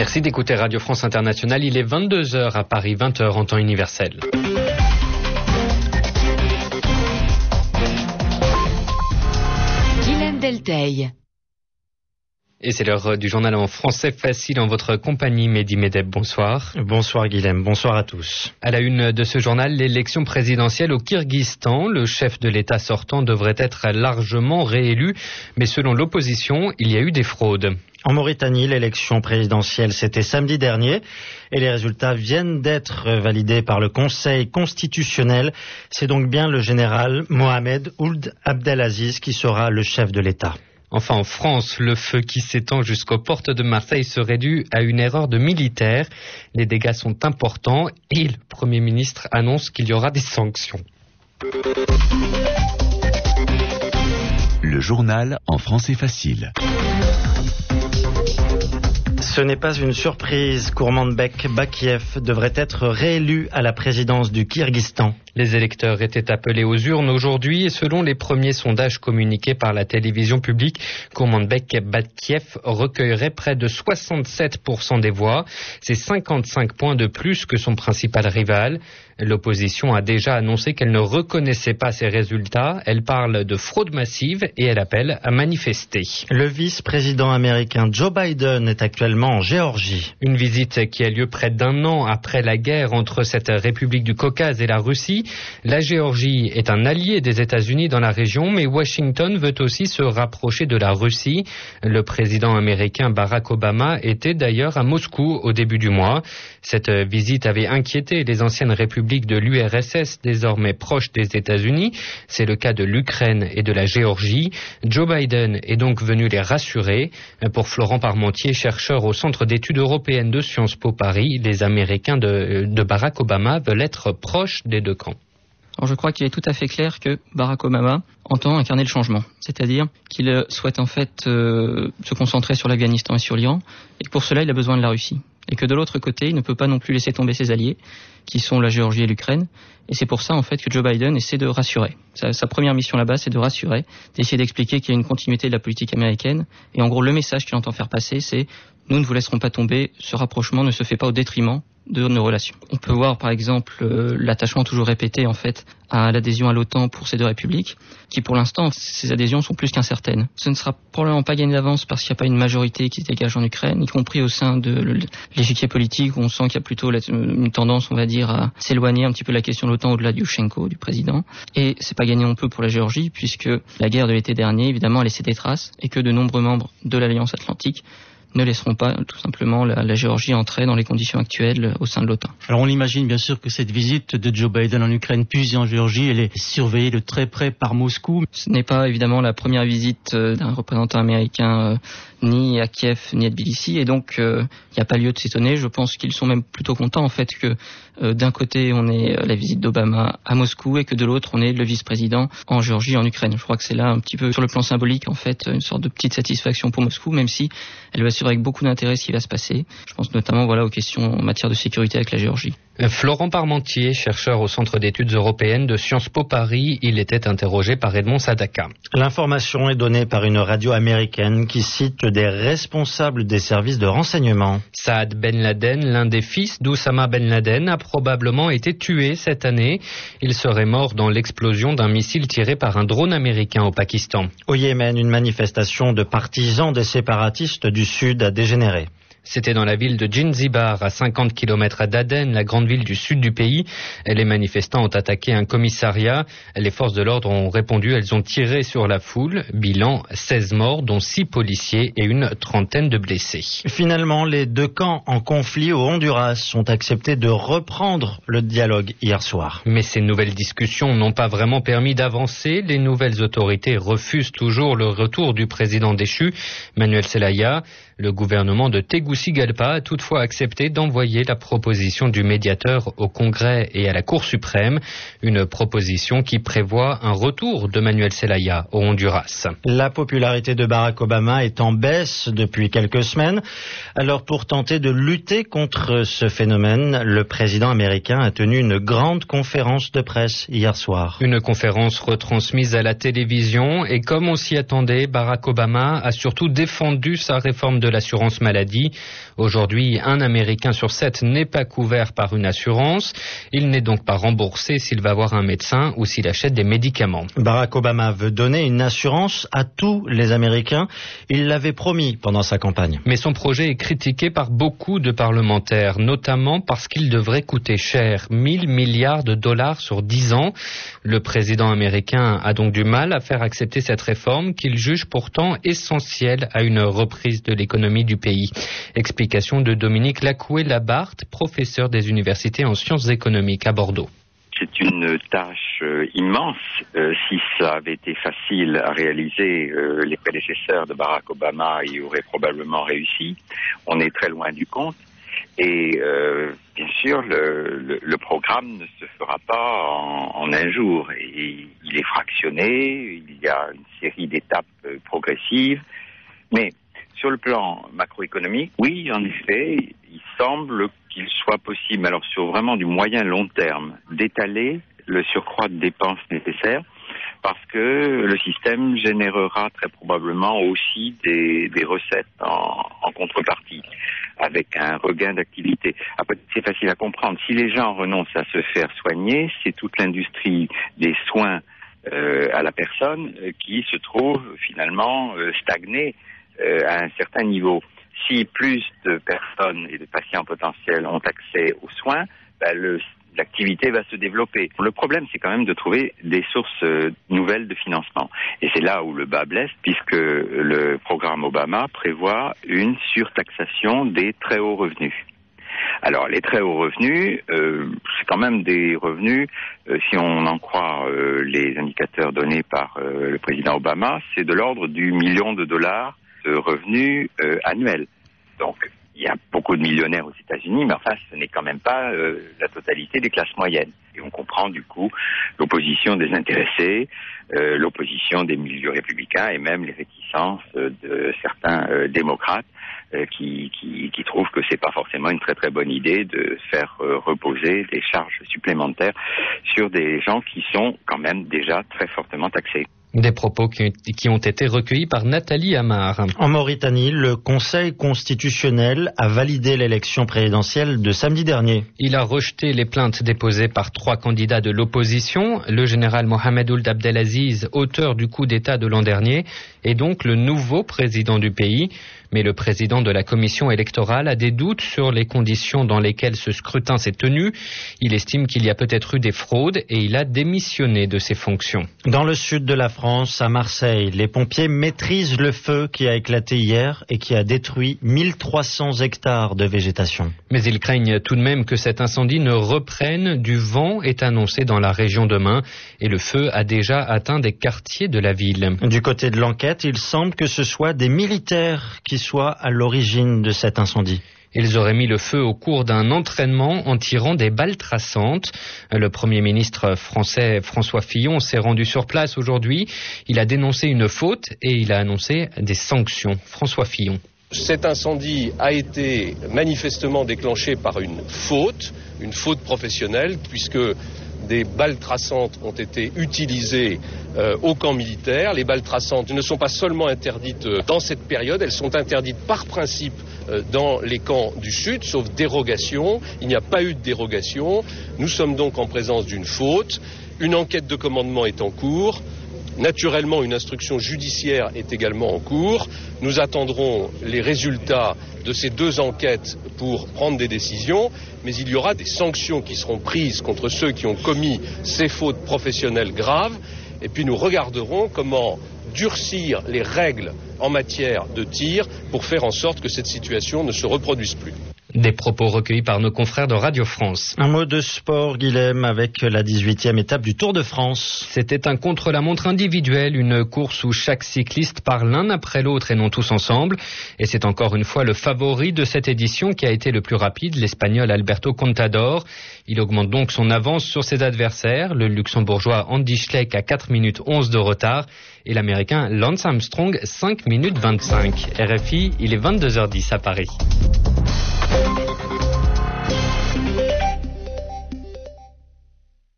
Merci d'écouter Radio France Internationale. Il est 22h à Paris, 20h en temps universel. Et c'est l'heure du journal en français facile en votre compagnie, Mehdi Medeb. Bonsoir. Bonsoir Guilhem, bonsoir à tous. À la une de ce journal, l'élection présidentielle au Kyrgyzstan. Le chef de l'État sortant devrait être largement réélu, mais selon l'opposition, il y a eu des fraudes. En Mauritanie, l'élection présidentielle, c'était samedi dernier et les résultats viennent d'être validés par le Conseil constitutionnel. C'est donc bien le général Mohamed Ould Abdelaziz qui sera le chef de l'État. Enfin, en France, le feu qui s'étend jusqu'aux portes de Marseille serait dû à une erreur de militaire. Les dégâts sont importants et le Premier ministre annonce qu'il y aura des sanctions. Le journal en français facile. Ce n'est pas une surprise. Kourmanbek Bakiev devrait être réélu à la présidence du Kyrgyzstan. Les électeurs étaient appelés aux urnes aujourd'hui et selon les premiers sondages communiqués par la télévision publique, Kourmanbek Bakiev recueillerait près de 67% des voix. C'est 55 points de plus que son principal rival. L'opposition a déjà annoncé qu'elle ne reconnaissait pas ces résultats. Elle parle de fraude massive et elle appelle à manifester. Le vice-président américain Joe Biden est actuellement en Géorgie. Une visite qui a lieu près d'un an après la guerre entre cette République du Caucase et la Russie. La Géorgie est un allié des États-Unis dans la région, mais Washington veut aussi se rapprocher de la Russie. Le président américain Barack Obama était d'ailleurs à Moscou au début du mois. Cette visite avait inquiété les anciennes républiques de l'URSS, désormais proches des États-Unis. C'est le cas de l'Ukraine et de la Géorgie. Joe Biden est donc venu les rassurer. Pour Florent Parmentier, chercheur au Centre d'études européennes de Sciences Po Paris, les Américains de, Barack Obama veulent être proches des deux camps. Je crois qu'il est tout à fait clair que Barack Obama entend incarner le changement, c'est-à-dire qu'il souhaite en fait euh, se concentrer sur l'Afghanistan et sur l'Iran, et que pour cela il a besoin de la Russie, et que de l'autre côté il ne peut pas non plus laisser tomber ses alliés, qui sont la Géorgie et l'Ukraine, et c'est pour ça en fait que Joe Biden essaie de rassurer. Sa, première mission là-bas, c'est de rassurer, d'essayer d'expliquer qu'il y a une continuité de la politique américaine, et en gros le message qu'il entend faire passer, c'est nous ne vous laisserons pas tomber, ce rapprochement ne se fait pas au détriment de nos relations. On peut voir par exemple euh, l'attachement toujours répété en fait à l'adhésion à l'OTAN pour ces deux républiques, qui pour l'instant ces adhésions sont plus qu'incertaines. Ce ne sera probablement pas gagné d'avance parce qu'il n'y a pas une majorité qui se dégage en Ukraine, y compris au sein de l'échiquier politique où on sent qu'il y a plutôt une tendance, on va dire, à s'éloigner un petit peu de la question de l'OTAN au-delà du Yushchenko, du président. Et c'est pas gagné non plus pour la Géorgie puisque la guerre de l'été dernier évidemment a laissé des traces et que de nombreux membres de l'Alliance Atlantique ne laisseront pas tout simplement la, la, Géorgie entrer dans les conditions actuelles au sein de l'OTAN. Alors on imagine bien sûr que cette visite de Joe Biden en Ukraine puis en Géorgie, elle est surveillée de très près par Moscou. Ce n'est pas évidemment la première visite d'un représentant américain ni à Kiev ni à Tbilissi et donc il euh, n'y a pas lieu de s'étonner. Je pense qu'ils sont même plutôt contents en fait que euh, d'un côté on ait la visite d'Obama à Moscou et que de l'autre on ait le vice-président en Géorgie en Ukraine. Je crois que c'est là un petit peu sur le plan symbolique en fait une sorte de petite satisfaction pour Moscou même si elle va suivre avec beaucoup d'intérêt ce qui va se passer. Je pense notamment voilà aux questions en matière de sécurité avec la Géorgie. Florent Parmentier, chercheur au Centre d'études européennes de Sciences Po Paris, il était interrogé par Edmond Sadaka. L'information est donnée par une radio américaine qui cite des responsables des services de renseignement. Saad Ben Laden, l'un des fils d'Oussama Ben Laden, a probablement été tué cette année. Il serait mort dans l'explosion d'un missile tiré par un drone américain au Pakistan. Au Yémen, une manifestation de partisans des séparatistes du Sud a dégénéré. C'était dans la ville de Jinzibar, à 50 km d'Aden, la grande ville du sud du pays. Les manifestants ont attaqué un commissariat. Les forces de l'ordre ont répondu. Elles ont tiré sur la foule. Bilan 16 morts, dont 6 policiers et une trentaine de blessés. Finalement, les deux camps en conflit au Honduras ont accepté de reprendre le dialogue hier soir. Mais ces nouvelles discussions n'ont pas vraiment permis d'avancer. Les nouvelles autorités refusent toujours le retour du président déchu, Manuel Zelaya. Le gouvernement de Tegucigalpa a toutefois accepté d'envoyer la proposition du médiateur au Congrès et à la Cour suprême, une proposition qui prévoit un retour de Manuel Zelaya au Honduras. La popularité de Barack Obama est en baisse depuis quelques semaines. Alors pour tenter de lutter contre ce phénomène, le président américain a tenu une grande conférence de presse hier soir. Une conférence retransmise à la télévision et comme on s'y attendait, Barack Obama a surtout défendu sa réforme de l'assurance maladie. Aujourd'hui, un Américain sur sept n'est pas couvert par une assurance. Il n'est donc pas remboursé s'il va voir un médecin ou s'il achète des médicaments. Barack Obama veut donner une assurance à tous les Américains. Il l'avait promis pendant sa campagne. Mais son projet est critiqué par beaucoup de parlementaires, notamment parce qu'il devrait coûter cher, 1000 milliards de dollars sur 10 ans. Le président américain a donc du mal à faire accepter cette réforme qu'il juge pourtant essentielle à une reprise de l'économie du pays. Explication de Dominique Lacoué-Labarthe, professeur des universités en sciences économiques à Bordeaux c'est une tâche euh, immense. Euh, si ça avait été facile à réaliser, euh, les prédécesseurs de Barack Obama y auraient probablement réussi. On est très loin du compte. Et bien sûr, le, le, programme ne se fera pas en, en, un jour. Et il est fractionné, il y a une série d'étapes progressives. Mais sur le plan macroéconomique, oui, en effet, il semble qu'il soit possible, alors sur vraiment du moyen long terme, d'étaler le surcroît de dépenses nécessaires parce que le système générera très probablement aussi des, recettes en, contrepartie, avec un regain d'activité. C'est facile à comprendre. Si les gens renoncent à se faire soigner, c'est toute l'industrie des soins euh, à la personne euh, qui se trouve finalement euh, stagnée à un certain niveau si plus de personnes et de patients potentiels ont accès aux soins, ben, l'activité va se développer. Le problème, c'est quand même de trouver des sources euh, nouvelles de financement. Et c'est là où le bas blesse, puisque le programme Obama prévoit une surtaxation des très hauts revenus. Alors, les très hauts revenus, euh, c'est quand même des revenus, euh, si on en croit les indicateurs donnés par le président Obama, c'est de l'ordre du million de dollars de revenus euh, annuels. Donc, il y a beaucoup de millionnaires aux États-Unis, mais enfin, ce n'est quand même pas euh, la totalité des classes moyennes. Et on comprend du coup l'opposition des intéressés, euh, l'opposition des milieux républicains et même les réticences de certains démocrates qui, qui, qui, trouvent que c'est pas forcément une très très bonne idée de faire reposer des charges supplémentaires sur des gens qui sont quand même déjà très fortement taxés. Des propos qui ont été recueillis par Nathalie Amar. En Mauritanie, le Conseil constitutionnel a validé l'élection présidentielle de samedi dernier. Il a rejeté les plaintes déposées par trois candidats de l'opposition. Le général Mohamed Ould Abdelaziz, auteur du coup d'État de l'an dernier, est donc le nouveau président du pays. Mais le président de la commission électorale a des doutes sur les conditions dans lesquelles ce scrutin s'est tenu. Il estime qu'il y a peut-être eu des fraudes et il a démissionné de ses fonctions. Dans le sud de la France, à Marseille, les pompiers maîtrisent le feu qui a éclaté hier et qui a détruit 1300 hectares de végétation. Mais ils craignent tout de même que cet incendie ne reprenne. Du vent est annoncé dans la région demain et le feu a déjà atteint des quartiers de la ville. Du côté de l'enquête, il semble que ce soit des militaires qui soit à l'origine de cet incendie. Ils auraient mis le feu au cours d'un entraînement en tirant des balles traçantes. Le Premier ministre français François Fillon s'est rendu sur place aujourd'hui. Il a dénoncé une faute et il a annoncé des sanctions. François Fillon. Cet incendie a été manifestement déclenché par une faute, une faute professionnelle, puisque des balles traçantes ont été utilisées euh, au camp militaire. Les balles traçantes ne sont pas seulement interdites euh, dans cette période, elles sont interdites par principe euh, dans les camps du Sud, sauf dérogation. Il n'y a pas eu de dérogation. Nous sommes donc en présence d'une faute. Une enquête de commandement est en cours. Naturellement, une instruction judiciaire est également en cours. Nous attendrons les résultats de ces deux enquêtes pour prendre des décisions, mais il y aura des sanctions qui seront prises contre ceux qui ont commis ces fautes professionnelles graves, et puis nous regarderons comment durcir les règles en matière de tir pour faire en sorte que cette situation ne se reproduise plus. Des propos recueillis par nos confrères de Radio France. Un mot de sport, Guilhem, avec la 18e étape du Tour de France. C'était un contre-la-montre individuel, une course où chaque cycliste part l'un après l'autre et non tous ensemble. Et c'est encore une fois le favori de cette édition qui a été le plus rapide, l'Espagnol Alberto Contador. Il augmente donc son avance sur ses adversaires, le luxembourgeois Andy Schleck à 4 minutes 11 de retard et l'américain Lance Armstrong 5 minutes 25. RFI, il est 22h10 à Paris.